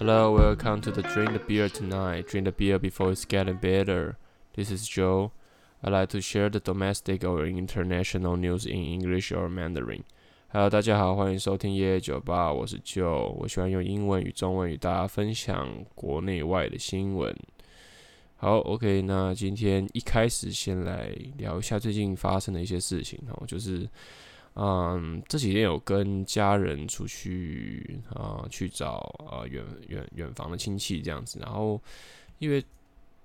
Hello, welcome to the Drink the Beer Tonight. Drink the beer before it's getting better. This is Joe. I like to share the domestic or international news in English or Mandarin. Hello，大家好，欢迎收听夜夜酒吧，我是 Joe。我喜欢用英文与中文与大家分享国内外的新闻。好，OK，那今天一开始先来聊一下最近发生的一些事情哦，就是。嗯，这几天有跟家人出去啊、去找啊远远远房的亲戚这样子，然后因为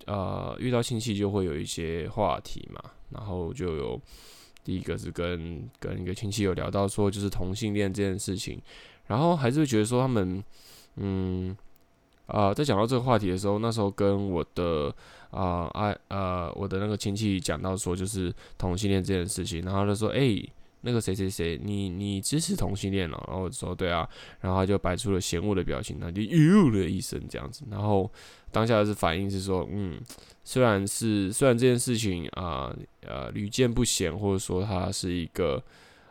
呃遇到亲戚就会有一些话题嘛，然后就有第一个是跟跟一个亲戚有聊到说就是同性恋这件事情，然后还是觉得说他们嗯啊、在讲到这个话题的时候，那时候跟我的啊爱呃我的那个亲戚讲到说就是同性恋这件事情，然后他说哎。那个谁谁谁，你你支持同性恋了？然后说对啊，然后他就摆出了嫌恶的表情，他就呦了一声这样子，然后当下的反应是说，嗯，虽然是虽然这件事情啊呃屡见不鲜，或者说他是一个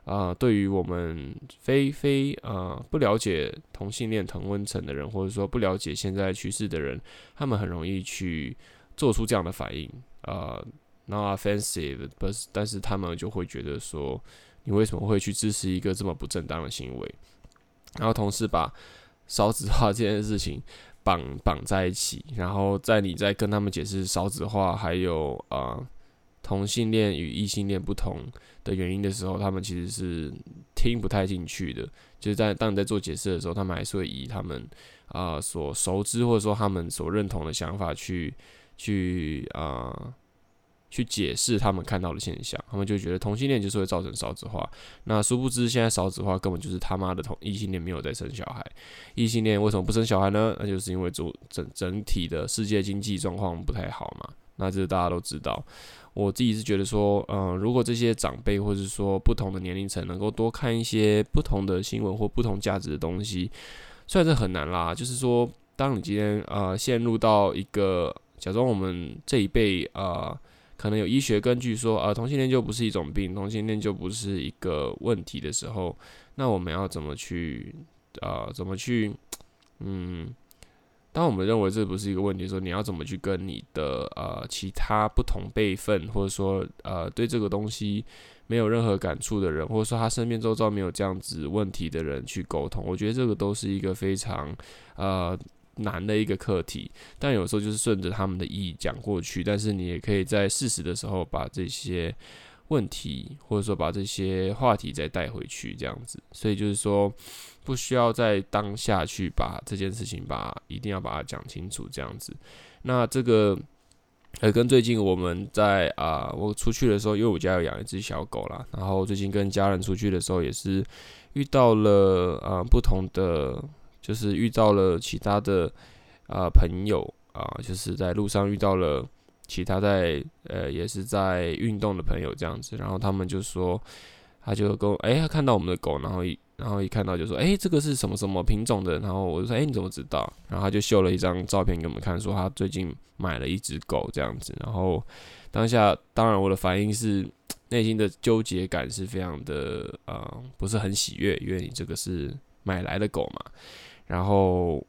啊、对于我们非非啊、不了解同性恋同温层的人，或者说不了解现在趋势的人，他们很容易去做出这样的反应啊、呃、not offensive，不是，但是他们就会觉得说。你为什么会去支持一个这么不正当的行为？然后同时把少子化这件事情绑绑在一起，然后在你在跟他们解释少子化还有啊、呃、同性恋与异性恋不同的原因的时候，他们其实是听不太进去的。就是在当你在做解释的时候，他们还是会以他们啊、所熟知或者说他们所认同的想法去去啊。去解释他们看到的现象，他们就觉得同性恋就是会造成少子化。那殊不知，现在少子化根本就是他妈的同异性恋没有在生小孩。异性恋为什么不生小孩呢？那就是因为整整整体的世界经济状况不太好嘛。那这大家都知道。我自己是觉得说，嗯、如果这些长辈或者说不同的年龄层能够多看一些不同的新闻或不同价值的东西，虽然这很难啦。就是说，当你今天呃陷入到一个假装我们这一辈啊。可能有医学根据说，啊，同性恋就不是一种病，同性恋就不是一个问题的时候，那我们要怎么去，啊，怎么去，嗯，当我们认为这不是一个问题的时候，你要怎么去跟你的呃其他不同辈分，或者说呃对这个东西没有任何感触的人，或者说他身边周遭没有这样子问题的人去沟通，我觉得这个都是一个非常呃。难的一个课题，但有时候就是顺着他们的意讲过去，但是你也可以在适时的时候把这些问题，或者说把这些话题再带回去，这样子。所以就是说，不需要在当下去把这件事情把一定要把它讲清楚，这样子。那这个呃，跟最近我们在啊、我出去的时候，因为我家有养一只小狗啦，然后最近跟家人出去的时候，也是遇到了啊、不同的。就是遇到了其他的啊、朋友啊、就是在路上遇到了其他在呃也是在运动的朋友这样子，然后他们就说，他就跟我哎、他看到我们的狗，然后一然后一看到就说，哎、这个是什么什么品种的？然后我就说，哎、你怎么知道？然后他就秀了一张照片给我们看，说他最近买了一只狗这样子。然后当下当然我的反应是内心的纠结感是非常的啊、不是很喜悦，因为你这个是买来的狗嘛。然后，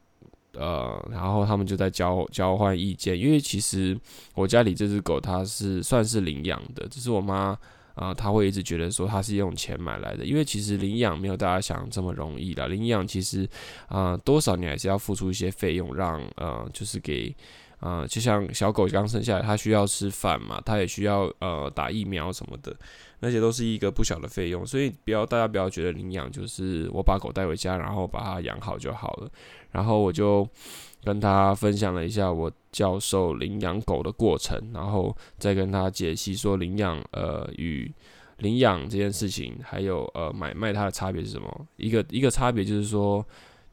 呃，然后他们就在交交换意见，因为其实我家里这只狗它是算是领养的，只是我妈啊，她、会一直觉得说它是用钱买来的，因为其实领养没有大家想这么容易的，领养其实啊、多少你还是要付出一些费用，让呃，就是给。啊、就像小狗刚生下来，它需要吃饭嘛，它也需要呃打疫苗什么的，那些都是一个不小的费用，所以不要大家不要觉得领养就是我把狗带回家，然后把它养好就好了。然后我就跟他分享了一下我教授领养狗的过程，然后再跟他解析说领养呃与领养这件事情，还有呃买卖它的差别是什么？一个一个差别就是说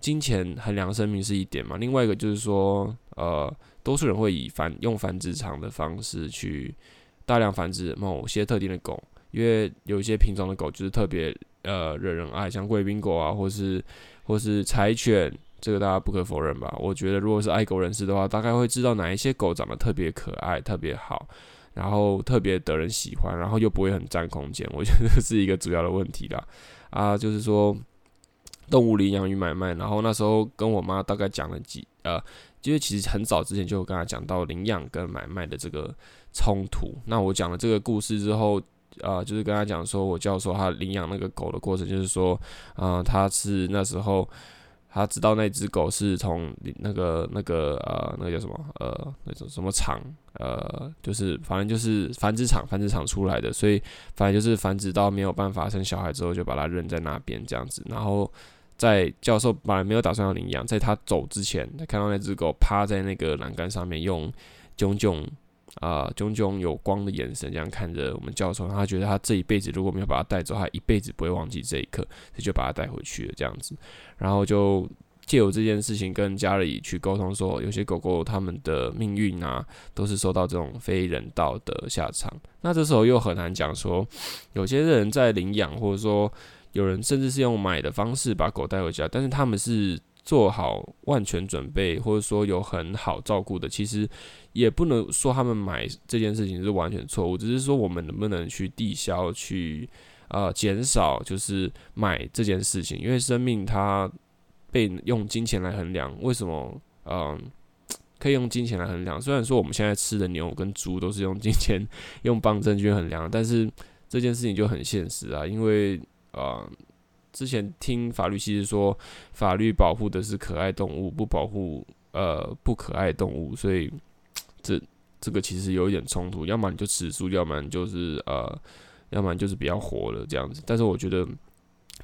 金钱衡量生命是一点嘛，另外一个就是说呃。多数人会以繁用繁殖场的方式去大量繁殖某些特定的狗，因为有一些品种的狗就是特别呃惹人爱，像贵宾狗啊，或是或是柴犬，这个大家不可否认吧？我觉得如果是爱狗人士的话，大概会知道哪一些狗长得特别可爱、特别好，然后特别得人喜欢，然后又不会很占空间。我觉得这是一个主要的问题啦。啊，就是说动物领养与买卖，然后那时候跟我妈大概讲了几。呃，因为其实很早之前就有跟他讲到领养跟买卖的这个冲突。那我讲了这个故事之后，呃，就是跟他讲说，我教授他领养那个狗的过程，就是说，呃，他是那时候。他知道那只狗是从那个那个呃那个叫什么呃那种什么厂呃就是反正就是繁殖场繁殖场出来的，所以反正就是繁殖到没有办法生小孩之后就把它扔在那边这样子。然后在教授本来没有打算要领养，在他走之前，他看到那只狗趴在那个栏杆上面，用炯炯。啊，炯炯有光的眼神这样看着我们教授，他觉得他这一辈子如果没有把它带走，他一辈子不会忘记这一刻，所以就把它带回去了这样子。然后就借由这件事情跟家里去沟通说，有些狗狗他们的命运啊，都是受到这种非人道的下场。那这时候又很难讲说，有些人在领养，或者说有人甚至是用买的方式把狗带回家，但是他们是。做好万全准备，或者说有很好照顾的，其实也不能说他们买这件事情是完全错误，只是说我们能不能去抵消，去呃减少，就是买这件事情，因为生命它被用金钱来衡量，为什么嗯、可以用金钱来衡量？虽然说我们现在吃的牛跟猪都是用金钱 用磅秤去衡量，但是这件事情就很现实啊，因为呃之前听法律其实说，法律保护的是可爱动物，不保护呃不可爱动物，所以这这个其实有一点冲突。要么你就吃素，要么就是呃，要么就是不要活了这样子。但是我觉得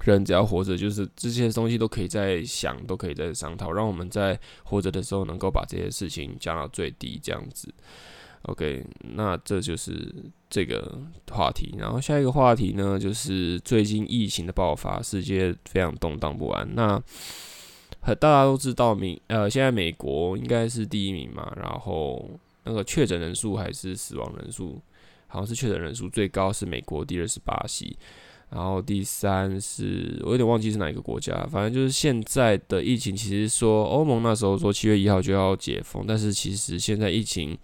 人只要活着，就是这些东西都可以再想，都可以再商讨，让我们在活着的时候能够把这些事情降到最低，这样子。OK，那这就是这个话题。然后下一个话题呢，就是最近疫情的爆发，世界非常动荡不安。那大家都知道，美呃，现在美国应该是第一名嘛。然后那个确诊人数还是死亡人数，好像是确诊人数最高是美国，第二是巴西。然后第三是我有点忘记是哪一个国家，反正就是现在的疫情，其实说欧盟那时候说七月一号就要解封，但是其实现在疫情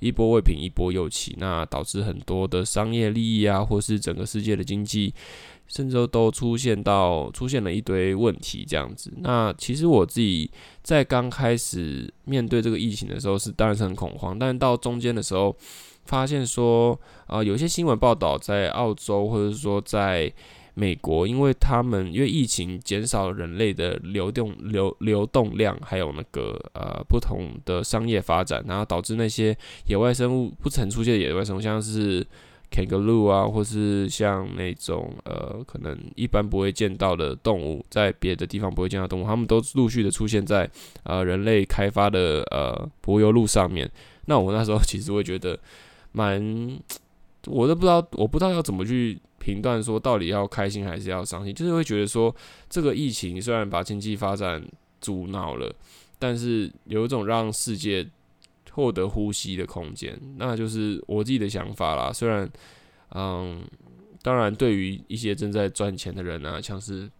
一波未平一波又起，那导致很多的商业利益啊，或是整个世界的经济，甚至都出现到出现了一堆问题这样子。那其实我自己在刚开始面对这个疫情的时候，是当然是很恐慌，但是到中间的时候。发现说，呃，有一些新闻报道在澳洲或者说在美国，因为他们因为疫情减少了人类的流动流流动量，还有那个呃不同的商业发展，然后导致那些野外生物不曾出现的野外生物，像是 kangaroo 啊，或是像那种呃可能一般不会见到的动物，在别的地方不会见到动物，他们都陆续的出现在呃人类开发的呃柏油路上面。那我那时候其实会觉得。蛮，我都不知道，我不知道要怎么去评断说到底要开心还是要伤心，就是会觉得说这个疫情虽然把经济发展阻挠了，但是有一种让世界获得呼吸的空间，那就是我自己的想法啦。虽然，嗯，当然对于一些正在赚钱的人啊，像是。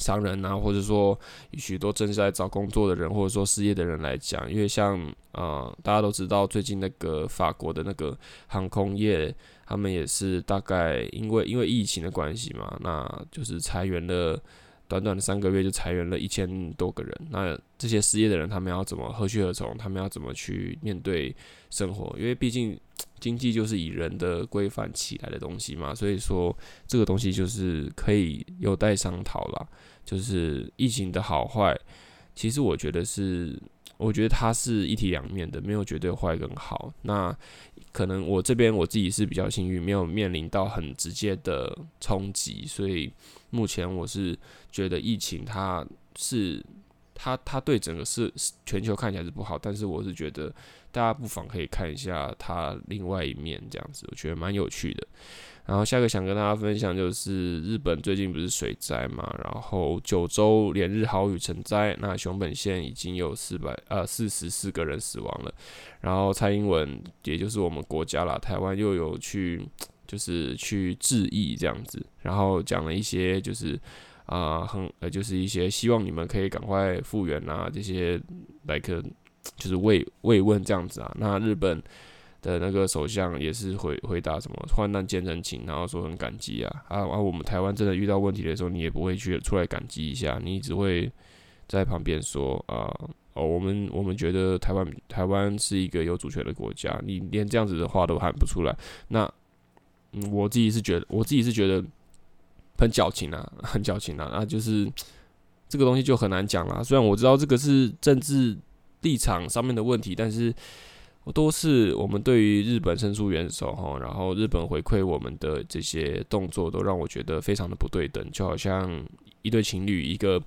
商人啊，或者说许多正在找工作的人，或者说失业的人来讲，因为像呃，大家都知道最近那个法国的那个航空业，他们也是大概因为因为疫情的关系嘛，那就是裁员了，短短的三个月就裁员了一千多个人。那这些失业的人，他们要怎么何去何从？他们要怎么去面对生活？因为毕竟。经济就是以人的规范起来的东西嘛，所以说这个东西就是可以有待商讨啦。就是疫情的好坏，其实我觉得是，我觉得它是一体两面的，没有绝对坏跟好。那可能我这边我自己是比较幸运，没有面临到很直接的冲击，所以目前我是觉得疫情它是。它它对整个是全球看起来是不好，但是我是觉得大家不妨可以看一下它另外一面，这样子我觉得蛮有趣的。然后下个想跟大家分享就是日本最近不是水灾嘛，然后九州连日豪雨成灾，那熊本县已经有四百呃四十四个人死亡了。然后蔡英文也就是我们国家啦，台湾又有去就是去致意这样子，然后讲了一些就是。啊，很呃，就是一些希望你们可以赶快复原啊，这些来个就是慰慰问这样子啊。那日本的那个首相也是回回答什么患难见真情，然后说很感激啊。啊，而我们台湾真的遇到问题的时候，你也不会去出来感激一下，你只会在旁边说啊，哦，我们我们觉得台湾台湾是一个有主权的国家，你连这样子的话都喊不出来，那嗯，我自己是觉得，我自己是觉得很矫情啊，很矫情啊，那就是这个东西就很难讲了。虽然我知道这个是政治立场上面的问题，但是我。都是我们对于日本伸出援手哈，然后日本回馈我们的这些动作，都让我觉得非常的不对等，就好像一对情侣，一个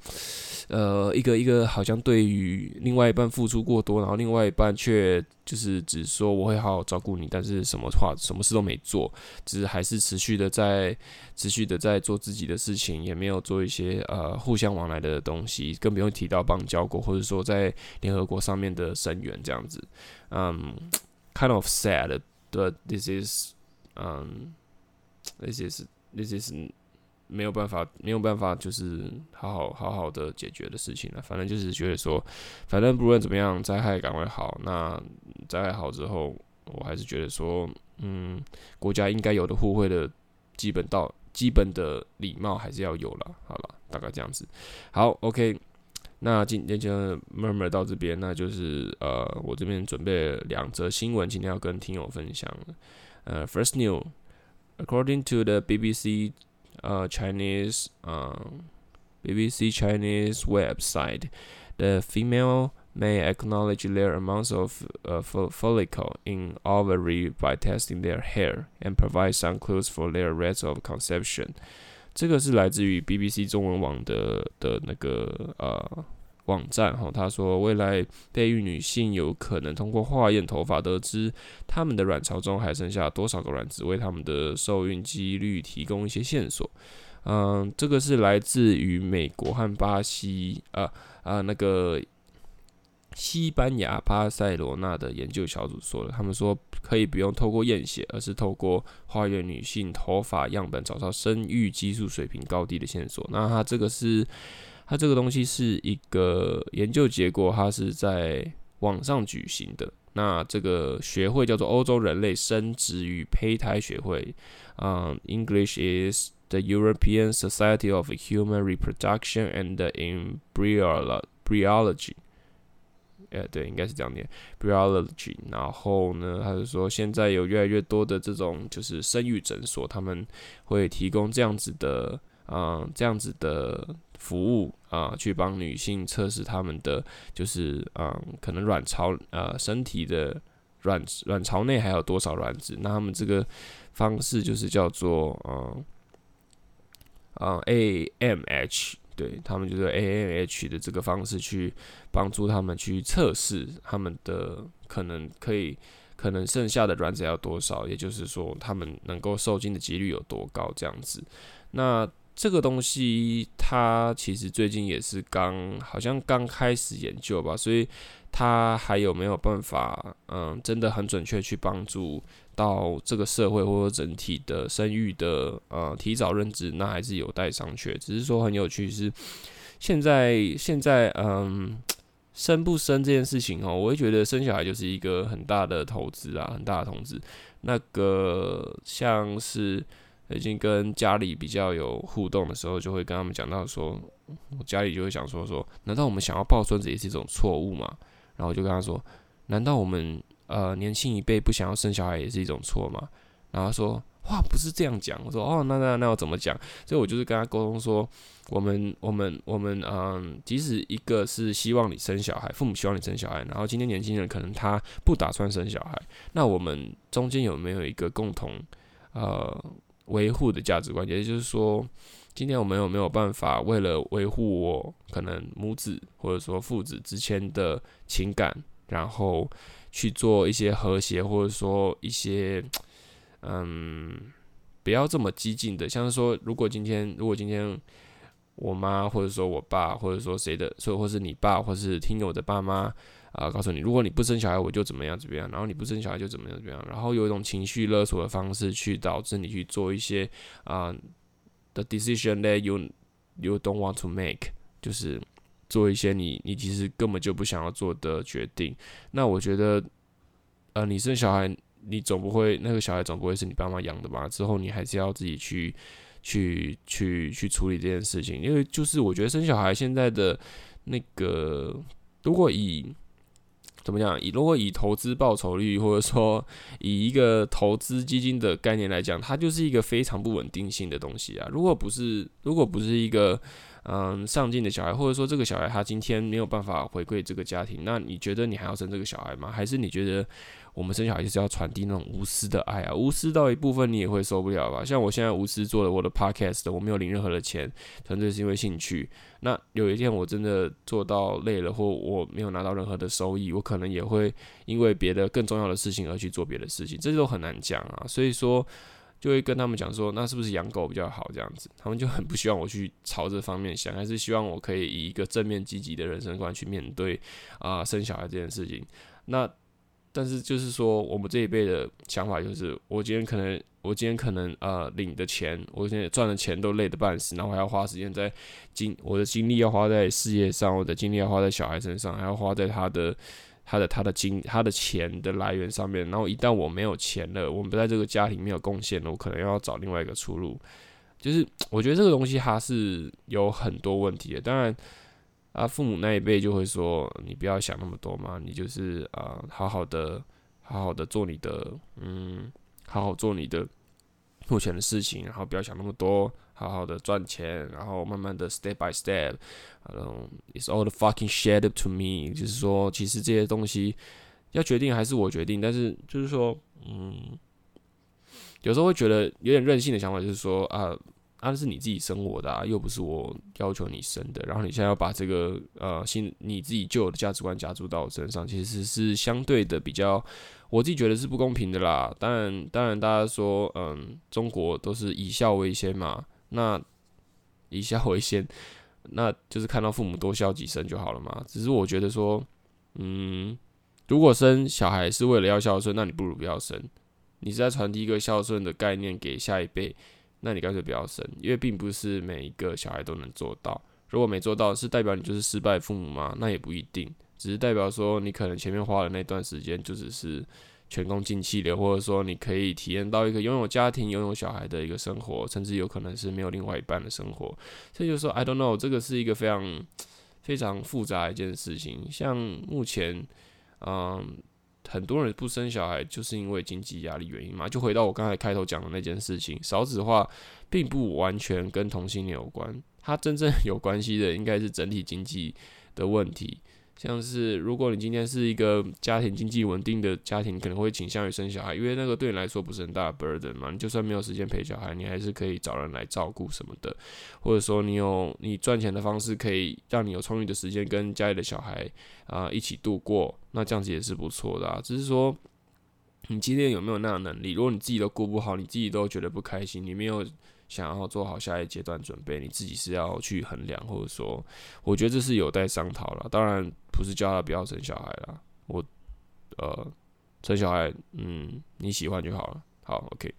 呃，一个一个好像对于另外一半付出过多，然后另外一半却就是只说我会好好照顾你，但是什么话什么事都没做，只是还是持续的在持续的在做自己的事情，也没有做一些呃互相往来的东西，更不用提到邦交国或者说在联合国上面的声援这样子。嗯、，kind of sad，but this is，嗯、，this is this is 没有办法没有办法就是好好好好的解决的事情了。反正就是觉得说，反正不论怎么样，灾害赶快好。那灾害好之后，我还是觉得说，嗯，国家应该有的互惠的基本道基本的礼貌还是要有了。好了，大概这样子。好，OK。那今天就 murmur 到这边，那就是呃，我这边准备两则新闻，今天要跟听友分享。呃，first New，according to the BBC，呃，Chinese，呃，BBC Chinese website，the female may acknowledge their amounts of 呃 follicle in ovary by testing their hair and provide some clues for their rates of conception。这个是来自于 BBC 中文网的的那个呃 网站哈，他说未来备孕女性有可能通过化验头发得知她们的卵巢中还剩下多少个卵子，为她们的受孕几率提供一些线索。嗯，这个是来自于美国和巴西啊啊那个。西班牙巴塞罗那的研究小组说的，他们说可以不用透过验血，而是透过化验女性头发样本，找到生育激素水平高低的线索。那它这个是，它这个东西是一个研究结果，它是在网上举行的。那这个学会叫做欧洲人类生殖与胚胎学会，嗯，English is the European Society of Human Reproduction and Embryology。呃，对，应该是这样念，biology。然后呢，他就说现在有越来越多的这种就是生育诊所，他们会提供这样子的，嗯，这样子的服务啊，去帮女性测试他们的就是，嗯，可能卵巢呃身体的卵卵巢内还有多少卵子。那他们这个方式就是叫做，嗯，啊，AMH。对，他们就是 AMH 的这个方式去帮助他们去测试他们的可能可以可能剩下的卵子要多少，也就是说他们能够受精的几率有多高这样子。那这个东西它其实最近也是刚好像刚开始研究吧，所以它还有没有办法嗯真的很准确去帮助到这个社会或者整体的生育的呃提早认知，那还是有待商榷。只是说很有趣是，现在现在嗯生不生这件事情哦，我会觉得生小孩就是一个很大的投资啊，很大的投资。那个像是已经跟家里比较有互动的时候，就会跟他们讲到说，我家里就会想说说，难道我们想要抱孙子也是一种错误吗？然后就跟他说，难道我们？呃，年轻一辈不想要生小孩也是一种错吗？然后说，哇，不是这样讲。我说，哦，那那那我怎么讲？所以我就是跟他沟通说，我们我们我们，嗯，即使一个是希望你生小孩，父母希望你生小孩，然后今天年轻人可能他不打算生小孩，那我们中间有没有一个共同呃维护的价值观？也就是说，今天我们有没有办法为了维护我可能母子或者说父子之间的情感，然后去做一些和谐，或者说一些，嗯，不要这么激进的。像是说，如果今天，如果今天我妈，或者说我爸，或者说谁的，所以或是你爸，或是听我的爸妈啊，告诉你，如果你不生小孩，我就怎么样怎么样，然后你不生小孩就怎么样怎么样，然后有一种情绪勒索的方式去导致你去做一些啊，the decision that you you don't want to make，就是。做一些你你其实根本就不想要做的决定，那我觉得，呃，你生小孩，你总不会那个小孩总不会是你爸妈养的吧？之后你还是要自己去去去去处理这件事情，因为就是我觉得生小孩现在的那个如果以怎么讲？以如果以投资报酬率，或者说以一个投资基金的概念来讲，它就是一个非常不稳定性的东西啊。如果不是，如果不是一个嗯上进的小孩，或者说这个小孩他今天没有办法回馈这个家庭，那你觉得你还要生这个小孩吗？还是你觉得？我们生小孩就是要传递那种无私的爱啊，无私到一部分你也会受不了吧？像我现在无私做了我的 podcast，我没有领任何的钱，纯粹是因为兴趣。那有一天我真的做到累了，或我没有拿到任何的收益，我可能也会因为别的更重要的事情而去做别的事情，这都很难讲啊。所以说，就会跟他们讲说，那是不是养狗比较好这样子？他们就很不希望我去朝这方面想，还是希望我可以以一个正面积极的人生观去面对啊、生小孩这件事情。那。但是就是说，我们这一辈的想法就是，我今天可能，我今天可能呃领的钱，我现在赚的钱都累得半死，然后还要花时间在精，我的精力要花在事业上，我的精力要花在小孩身上，还要花在他的他的他的金他的钱的来源上面。然后一旦我没有钱了，我们不在这个家庭没有贡献了，我可能要找另外一个出路。就是 我觉得这个东西它是有很多问题的，当然。啊，父母那一辈就会说：“你不要想那么多嘛，你就是啊、好好的，好好的做你的，嗯，好好做你的目前的事情，然后不要想那么多，好好的赚钱，然后慢慢的 step by step，嗯、，it's all the fucking shit to me。就是说，其实这些东西要决定还是我决定，但是就是说，嗯，有时候会觉得有点任性的想法，就是说啊。”那是你自己生我的啊，又不是我要求你生的。然后你现在要把这个呃新你自己旧的价值观加注到我身上，其实是相对的比较，我自己觉得是不公平的啦。当然，当然大家说，嗯，中国都是以孝为先嘛，那以孝为先，那就是看到父母多孝几声就好了嘛。只是我觉得说，嗯，如果生小孩是为了要孝顺，那你不如不要生。你是在传递一个孝顺的概念给下一辈。那你干脆不要生，因为并不是每一个小孩都能做到。如果没做到，是代表你就是失败父母吗？那也不一定，只是代表说你可能前面花的那段时间就只是前功尽弃的，或者说你可以体验到一个拥有家庭、拥有小孩的一个生活，甚至有可能是没有另外一半的生活。所以就说，I don't know，这个是一个非常非常复杂一件事情。像目前，嗯。很多人不生小孩，就是因为经济压力原因嘛。就回到我刚才开头讲的那件事情，少子化并不完全跟同性恋有关，它真正 有关系的应该是整体经济的问题。像是如果你今天是一个家庭经济稳定的家庭，可能会倾向于生小孩，因为那个对你来说不是很大的 burden 嘛。你就算没有时间陪小孩，你还是可以找人来照顾什么的，或者说你有你赚钱的方式，可以让你有充裕的时间跟家里的小孩啊、一起度过，那这样子也是不错的啊。只是说你今天有没有那样的能力？如果你自己都顾不好，你自己都觉得不开心，你没有。想要做好下一阶段准备，你自己是要去衡量，或者说，我觉得这是有待商讨了。当然不是叫他不要生小孩了，我呃生小孩，嗯，你喜欢就好了。好，OK，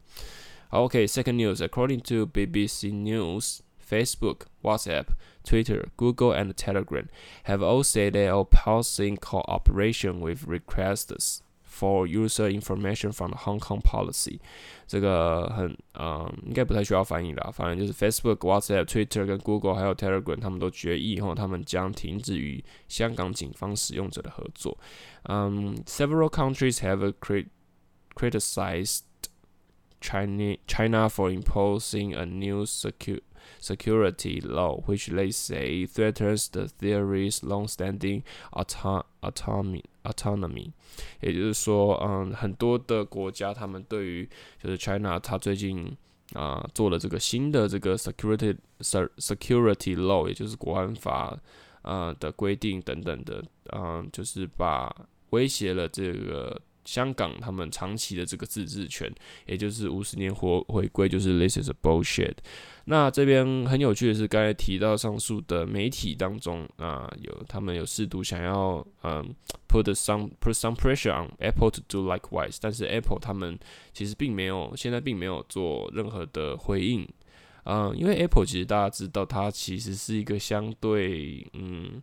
好，OK。Second news, according to BBC News, Facebook, WhatsApp, Twitter, Google, and Telegram have all said they are pausing cooperation with requesters. For user information from the Hong Kong policy，这个很嗯，应该不太需要翻译啦。反正就是 Facebook、WhatsApp、Twitter 跟 Google 还有 Telegram，他们都决议后，他们将停止与香港警方使用者的合作。嗯，several countries have crit criticized China China for imposing a new secure security law, which they say threatens the theory's long-standing autonomy. autonomy，也就是说，嗯，很多的国家他们对于就是 China，它最近啊、呃、做了这个新的这个 security security law，也就是国安法啊、呃、的规定等等的，嗯，就是把威胁了这个。 香港他们长期的这个自治权，也就是五十年回回归，就是 this is bullshit。那这边很有趣的是，刚才提到上述的媒体当中啊，有他们有试图想要嗯 put some put some pressure on Apple to do likewise，但是 Apple 他们其实并没有现在并没有做任何的回应。嗯，因为 Apple 其实大家知道，它其实是一个相对嗯。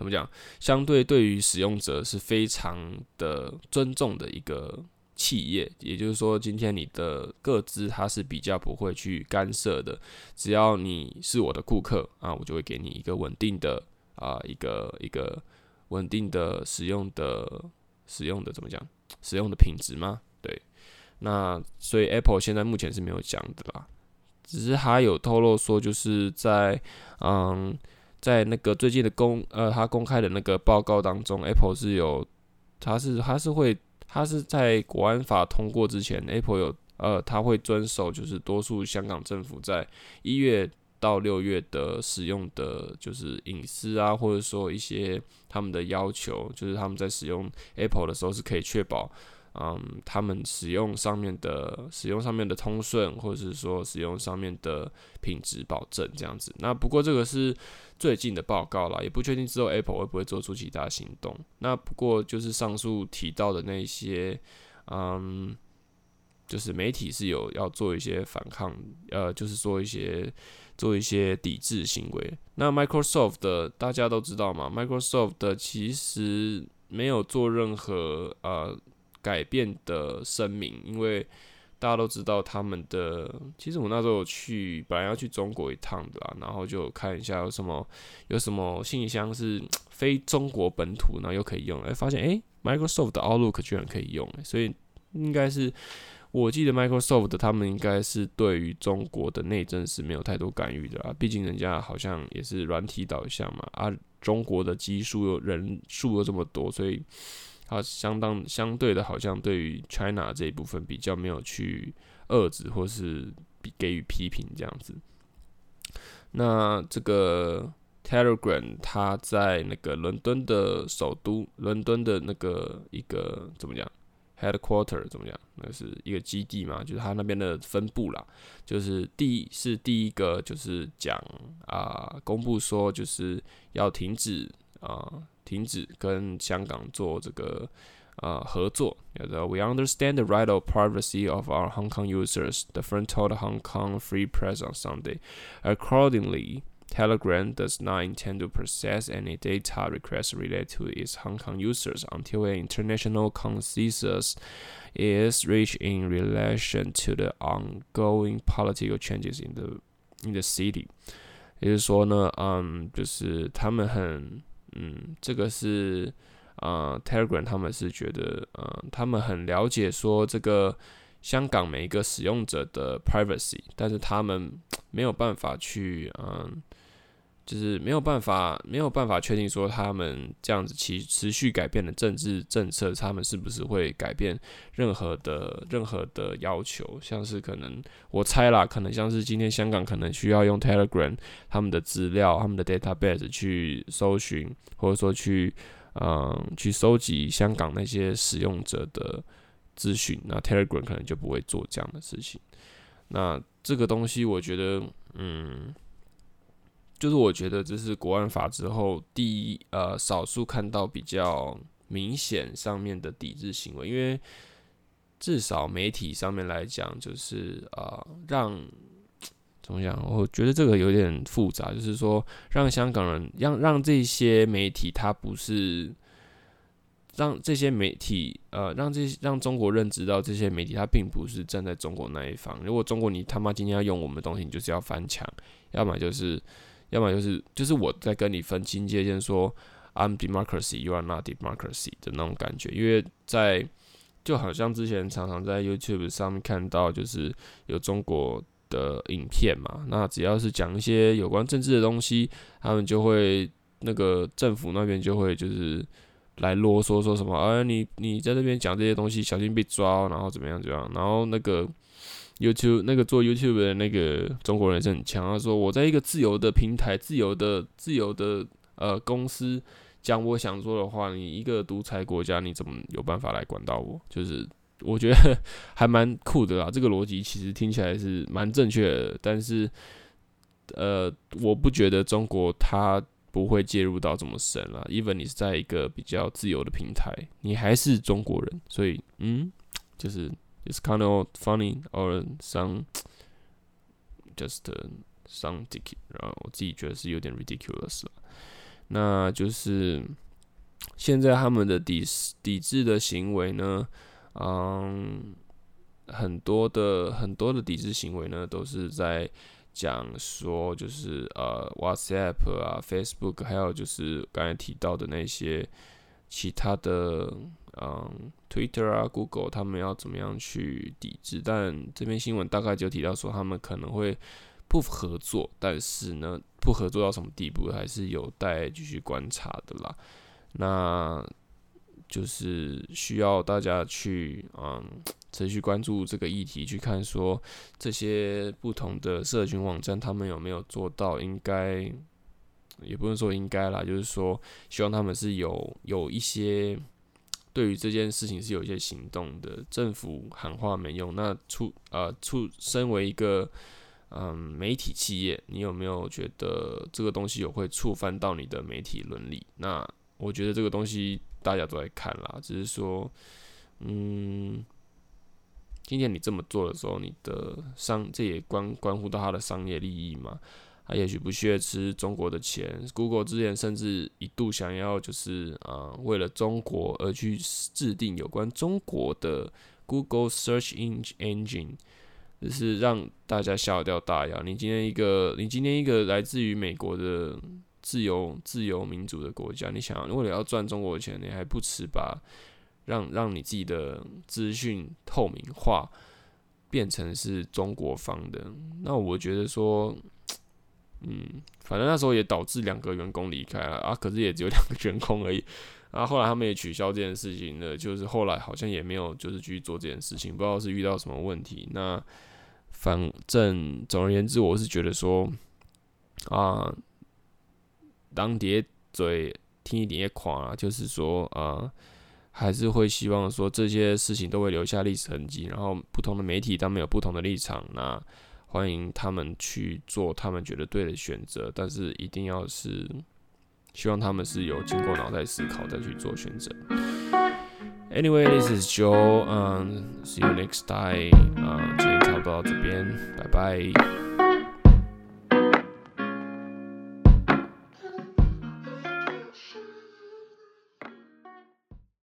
怎么讲？相对对于使用者是非常的尊重的一个企业，也就是说，今天你的个资它是比较不会去干涉的。只要你是我的顾客啊，我就会给你一个稳定的啊一个一个稳定的使用的使用的怎么讲？使用的品质吗？对，那所以 Apple 现在目前是没有讲的啦，只是他有透露说，就是在嗯，在那个最近的公呃，他公开的那个报告当中，Apple 是有，他是他是会，他是在国安法通过之前，Apple 有呃，他会遵守就是多数香港政府在一月。到六月的使用的就是隐私啊，或者说一些他们的要求，就是他们在使用 Apple 的时候是可以确保，嗯，他们使用上面的使用上面的通顺，或者是说使用上面的品质保证这样子。那不过这个是最近的报告啦，也不确定之后 Apple 会不会做出其他行动。那不过就是上述提到的那些，嗯。就是媒体是有要做一些反抗，呃，就是做一些做一些抵制行为。那 Microsoft 的大家都知道嘛，Microsoft 的其实没有做任何呃改变的声明，因为大家都知道他们的。其实我那时候去，本来要去中国一趟的啦，然后就看一下有什么有什么信箱是 非中国本土，然后又可以用，哎，发现哎，Microsoft 的 Outlook 居然可以用，所以应该是。我记得 Microsoft 他们应该是对于中国的内政是没有太多干预的啦，毕竟人家好像也是软体导向嘛，啊，中国的基数有人数又这么多，所以它相当相对的，好像对于 China 这一部分比较没有去遏制或是给予批评这样子。那这个 Telegram 它在那个伦敦的首都，伦敦的那个一个怎么讲？Headquarter 怎么讲？那是一个基地嘛，就是他那边的分部啦。就是第是第一个，就是讲啊、公布说就是要停止啊、停止跟香港做这个啊、呃、合作。We understand the right of privacy of our Hong Kong users. The firm told Hong Kong Free Press on Sunday. Accordingly. Telegram does not intend to process any data requests related to its Hong Kong users until an international consensus is reached in relation to the ongoing political changes in the in the city。也就是说呢，嗯，就是他们很， 嗯，这个是，呃，Telegram 他们是觉得，呃，他们很了解说这个香港每一个使用者的 privacy，但是他们没有办法去，嗯。就是没有办法，没有办法确定说他们这样子其持续改变的政治政策，他们是不是会改变任何的任何的要求？像是可能我猜啦，可能像是今天香港可能需要用 Telegram 他们的资料、他们的 database 去搜寻，或者说去嗯去收集香港那些使用者的资讯，那 Telegram 可能就不会做这样的事情。那这个东西，我觉得嗯。就是我觉得这是国安法之后第一呃少数看到比较明显上面的抵制行为，因为至少媒体上面来讲，就是呃让怎么讲？我觉得这个有点复杂，就是说让香港人让让这些媒体，他不是让这些媒体呃让这让中国认知到这些媒体，他并不是站在中国那一方。如果中国你他妈今天要用我们的东西，你就是要翻墙，要么就是。要么就是就是我在跟你分清界限，说 I'm democracy, you are not democracy 的那种感觉，因为在就好像之前常常在 YouTube 上面看到，就是有中国的影片嘛，那只要是讲一些有关政治的东西，他们就会那个政府那边就会就是来啰嗦说什么，哎，你你在这边讲这些东西，小心被抓，然后怎么样怎么样，然后那个。YouTube 那个做 YouTube 的那个中国人是很强，他说我在一个自由的平台、自由的、自由的呃公司讲我想说的话，你一个独裁国家你怎么有办法来管到我？就是我觉得还蛮酷的啊，这个逻辑其实听起来是蛮正确的，但是呃，我不觉得中国它不会介入到这么深了。Even 你是在一个比较自由的平台，你还是中国人，所以嗯，就是。It's kind of funny or some just some ridiculous，然后我自己觉得是有点 ridiculous 了。那就是现在他们的抵抵制的行为呢，嗯，很多的很多的抵制行为呢，都是在讲说，就是呃，WhatsApp 啊，Facebook，还有就是刚才提到的那些其他的，嗯，Twitter 啊，Google，他们要怎么样去抵制？但这篇新闻大概就提到说，他们可能会不合作，但是呢，不合作到什么地步，还是有待继续观察的啦。那就是需要大家去，嗯。持续关注这个议题，去看说这些不同的社群网站，他们有没有做到应该，也不能说应该啦，就是说希望他们是有有一些对于这件事情是有一些行动的。政府喊话没用，那出呃出身为一个嗯媒体企业，你有没有觉得这个东西有会触犯到你的媒体伦理？那我觉得这个东西大家都在看啦，只是说嗯。今天你这么做的时候，你的商这也关关乎到他的商业利益嘛？他也许不屑吃中国的钱。Google 之前甚至一度想要就是啊、为了中国而去制定有关中国的 Google Search Engine，就是让大家笑掉大牙。你今天一个，你今天一个来自于美国的自由自由民主的国家，你想为了要赚中国的钱，你还不迟吧？让让你自己的资讯透明化，变成是中国方的，那我觉得说，嗯，反正那时候也导致两个员工离开了啊，可是也只有两个员工而已，啊，后来他们也取消这件事情了，就是后来好像也没有就是继续做这件事情，不知道是遇到什么问题。那反正总而言之，我是觉得说，啊，当爹嘴听一点也垮了，就是说啊。还是会希望说这些事情都会留下历史痕迹，然后不同的媒体他们有不同的立场，那欢迎他们去做他们觉得对的选择，但是一定要是希望他们是有经过脑袋思考再去做选择。Anyway, this is Joe. 嗯 see you next time. 啊，今天差不多到这边，拜拜。